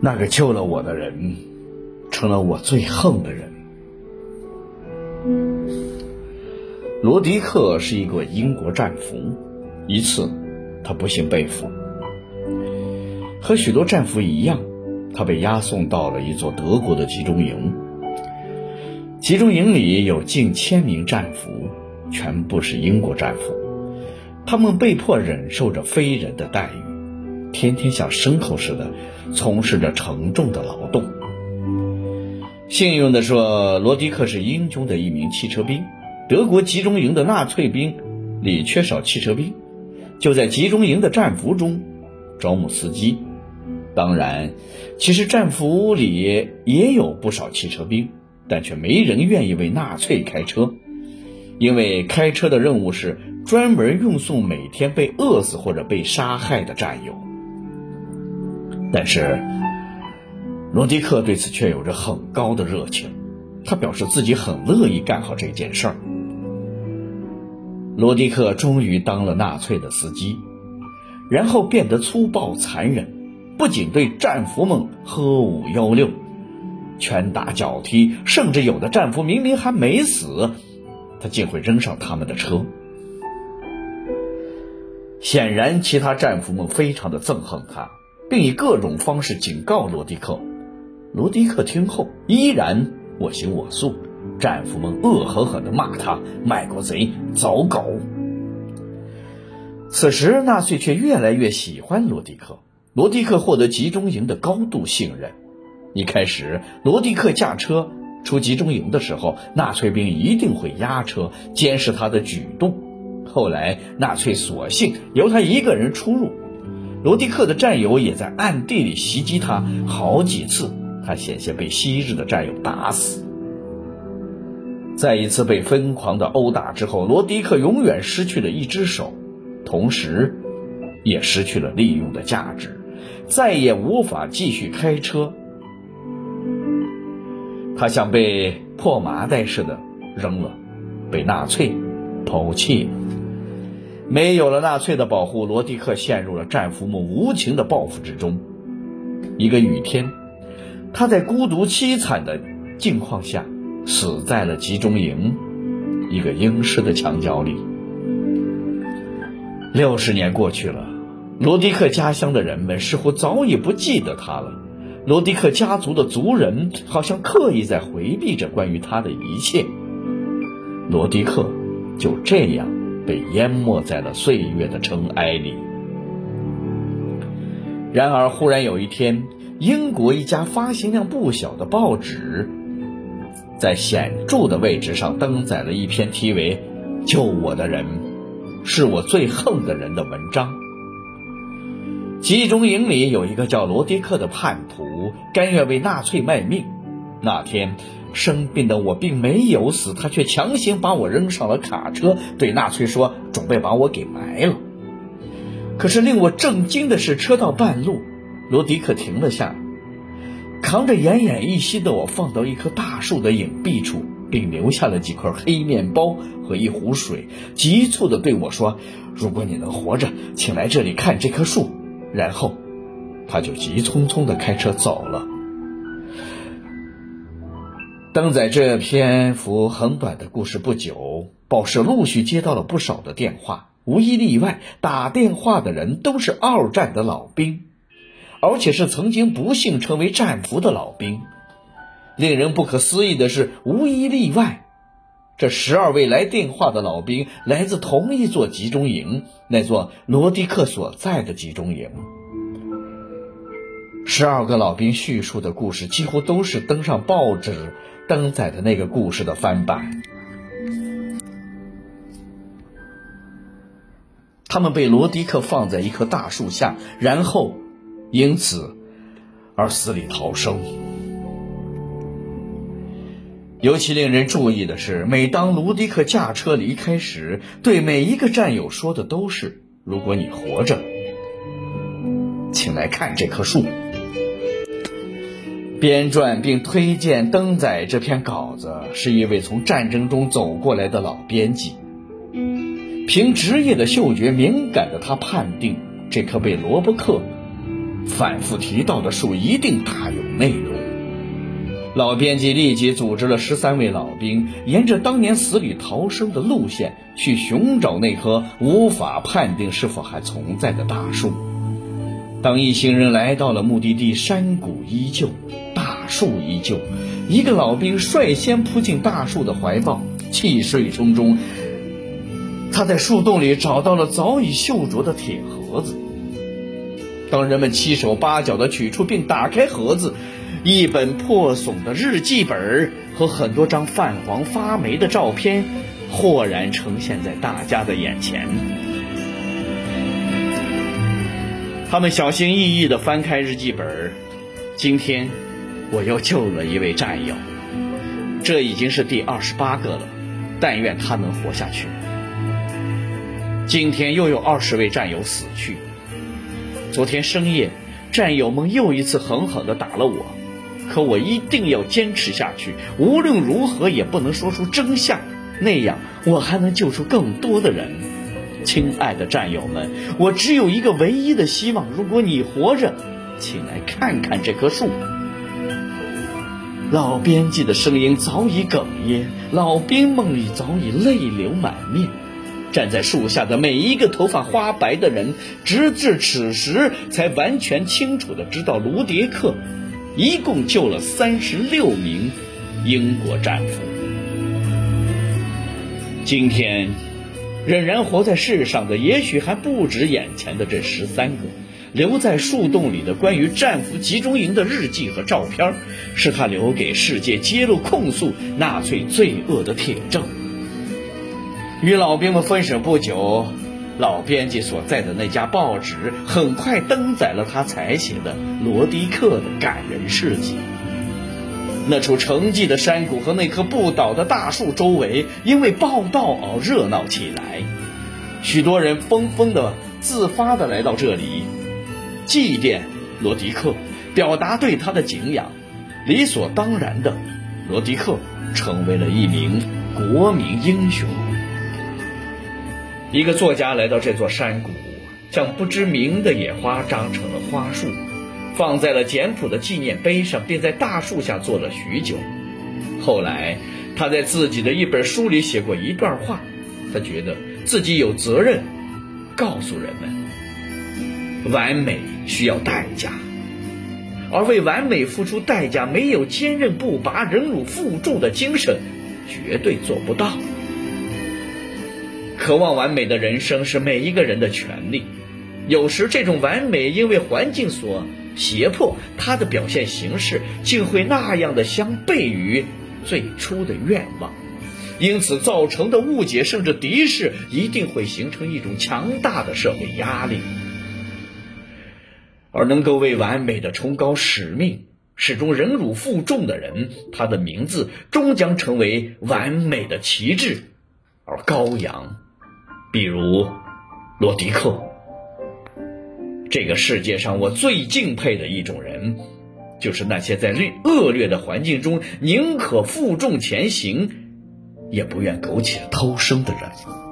那个救了我的人，成了我最恨的人。罗迪克是一个英国战俘，一次，他不幸被俘。和许多战俘一样，他被押送到了一座德国的集中营。集中营里有近千名战俘，全部是英国战俘，他们被迫忍受着非人的待遇，天天像牲口似的从事着沉重的劳动。幸运的说，罗迪克是英军的一名汽车兵。德国集中营的纳粹兵里缺少汽车兵，就在集中营的战俘中招募司机。当然，其实战俘里也有不少汽车兵，但却没人愿意为纳粹开车，因为开车的任务是专门运送每天被饿死或者被杀害的战友。但是，罗迪克对此却有着很高的热情，他表示自己很乐意干好这件事儿。罗迪克终于当了纳粹的司机，然后变得粗暴残忍。不仅对战俘们喝五吆六、拳打脚踢，甚至有的战俘明明还没死，他竟会扔上他们的车。显然，其他战俘们非常的憎恨他，并以各种方式警告罗迪克。罗迪克听后依然我行我素，战俘们恶狠狠地骂他“卖国贼”“走狗”。此时，纳粹却越来越喜欢罗迪克。罗迪克获得集中营的高度信任。一开始，罗迪克驾车出集中营的时候，纳粹兵一定会压车监视他的举动。后来，纳粹索性由他一个人出入。罗迪克的战友也在暗地里袭击他好几次，他险些被昔日的战友打死。在一次被疯狂的殴打之后，罗迪克永远失去了一只手，同时，也失去了利用的价值。再也无法继续开车，他像被破麻袋似的扔了，被纳粹抛弃了。没有了纳粹的保护，罗迪克陷入了战俘们无情的报复之中。一个雨天，他在孤独凄惨的境况下死在了集中营一个英式的墙角里。六十年过去了。罗迪克家乡的人们似乎早已不记得他了。罗迪克家族的族人好像刻意在回避着关于他的一切。罗迪克就这样被淹没在了岁月的尘埃里。然而，忽然有一天，英国一家发行量不小的报纸，在显著的位置上登载了一篇题为《救我的人是我最恨的人》的文章。集中营里有一个叫罗迪克的叛徒，甘愿为纳粹卖命。那天生病的我并没有死，他却强行把我扔上了卡车，对纳粹说准备把我给埋了。可是令我震惊的是，车到半路，罗迪克停了下来，扛着奄奄一息的我放到一棵大树的隐蔽处，并留下了几块黑面包和一壶水，急促地对我说：“如果你能活着，请来这里看这棵树。”然后，他就急匆匆的开车走了。登载这篇幅很短的故事不久，报社陆续接到了不少的电话，无一例外，打电话的人都是二战的老兵，而且是曾经不幸成为战俘的老兵。令人不可思议的是，无一例外。这十二位来电话的老兵来自同一座集中营，那座罗迪克所在的集中营。十二个老兵叙述的故事几乎都是登上报纸登载的那个故事的翻版。他们被罗迪克放在一棵大树下，然后因此而死里逃生。尤其令人注意的是，每当卢迪克驾车离开时，对每一个战友说的都是：“如果你活着，请来看这棵树。”编撰并推荐登载这篇稿子是一位从战争中走过来的老编辑。凭职业的嗅觉敏感的他判定，这棵被罗伯克反复提到的树一定大有内容。老编辑立即组织了十三位老兵，沿着当年死里逃生的路线去寻找那棵无法判定是否还存在的大树。当一行人来到了目的地，山谷依旧，大树依旧，一个老兵率先扑进大树的怀抱，气势汹汹。他在树洞里找到了早已锈着的铁盒子。当人们七手八脚地取出并打开盒子，一本破损的日记本和很多张泛黄发霉的照片，豁然呈现在大家的眼前。他们小心翼翼地翻开日记本，今天我又救了一位战友，这已经是第二十八个了。但愿他能活下去。今天又有二十位战友死去。昨天深夜，战友们又一次狠狠地打了我。可我一定要坚持下去，无论如何也不能说出真相，那样我还能救出更多的人。亲爱的战友们，我只有一个唯一的希望：如果你活着，请来看看这棵树。老编辑的声音早已哽咽，老兵梦里早已泪流满面。站在树下的每一个头发花白的人，直至此时才完全清楚地知道卢迪克。一共救了三十六名英国战俘。今天仍然活在世上的，也许还不止眼前的这十三个。留在树洞里的关于战俘集中营的日记和照片，是他留给世界揭露控诉纳粹罪恶的铁证。与老兵们分手不久。老编辑所在的那家报纸很快登载了他采写的罗迪克的感人事迹。那处沉寂的山谷和那棵不倒的大树周围，因为报道而热闹起来。许多人纷纷的自发的来到这里，祭奠罗迪克，表达对他的敬仰。理所当然的，罗迪克成为了一名国民英雄。一个作家来到这座山谷，将不知名的野花长成了花束，放在了简朴的纪念碑上，并在大树下坐了许久。后来，他在自己的一本书里写过一段话，他觉得自己有责任告诉人们：完美需要代价，而为完美付出代价，没有坚韧不拔、忍辱负重的精神，绝对做不到。渴望完美的人生是每一个人的权利，有时这种完美因为环境所胁迫，它的表现形式竟会那样的相悖于最初的愿望，因此造成的误解甚至敌视，一定会形成一种强大的社会压力。而能够为完美的崇高使命始终忍辱负重的人，他的名字终将成为完美的旗帜，而羔羊。比如，罗迪克，这个世界上我最敬佩的一种人，就是那些在恶恶劣的环境中宁可负重前行，也不愿苟且偷生的人。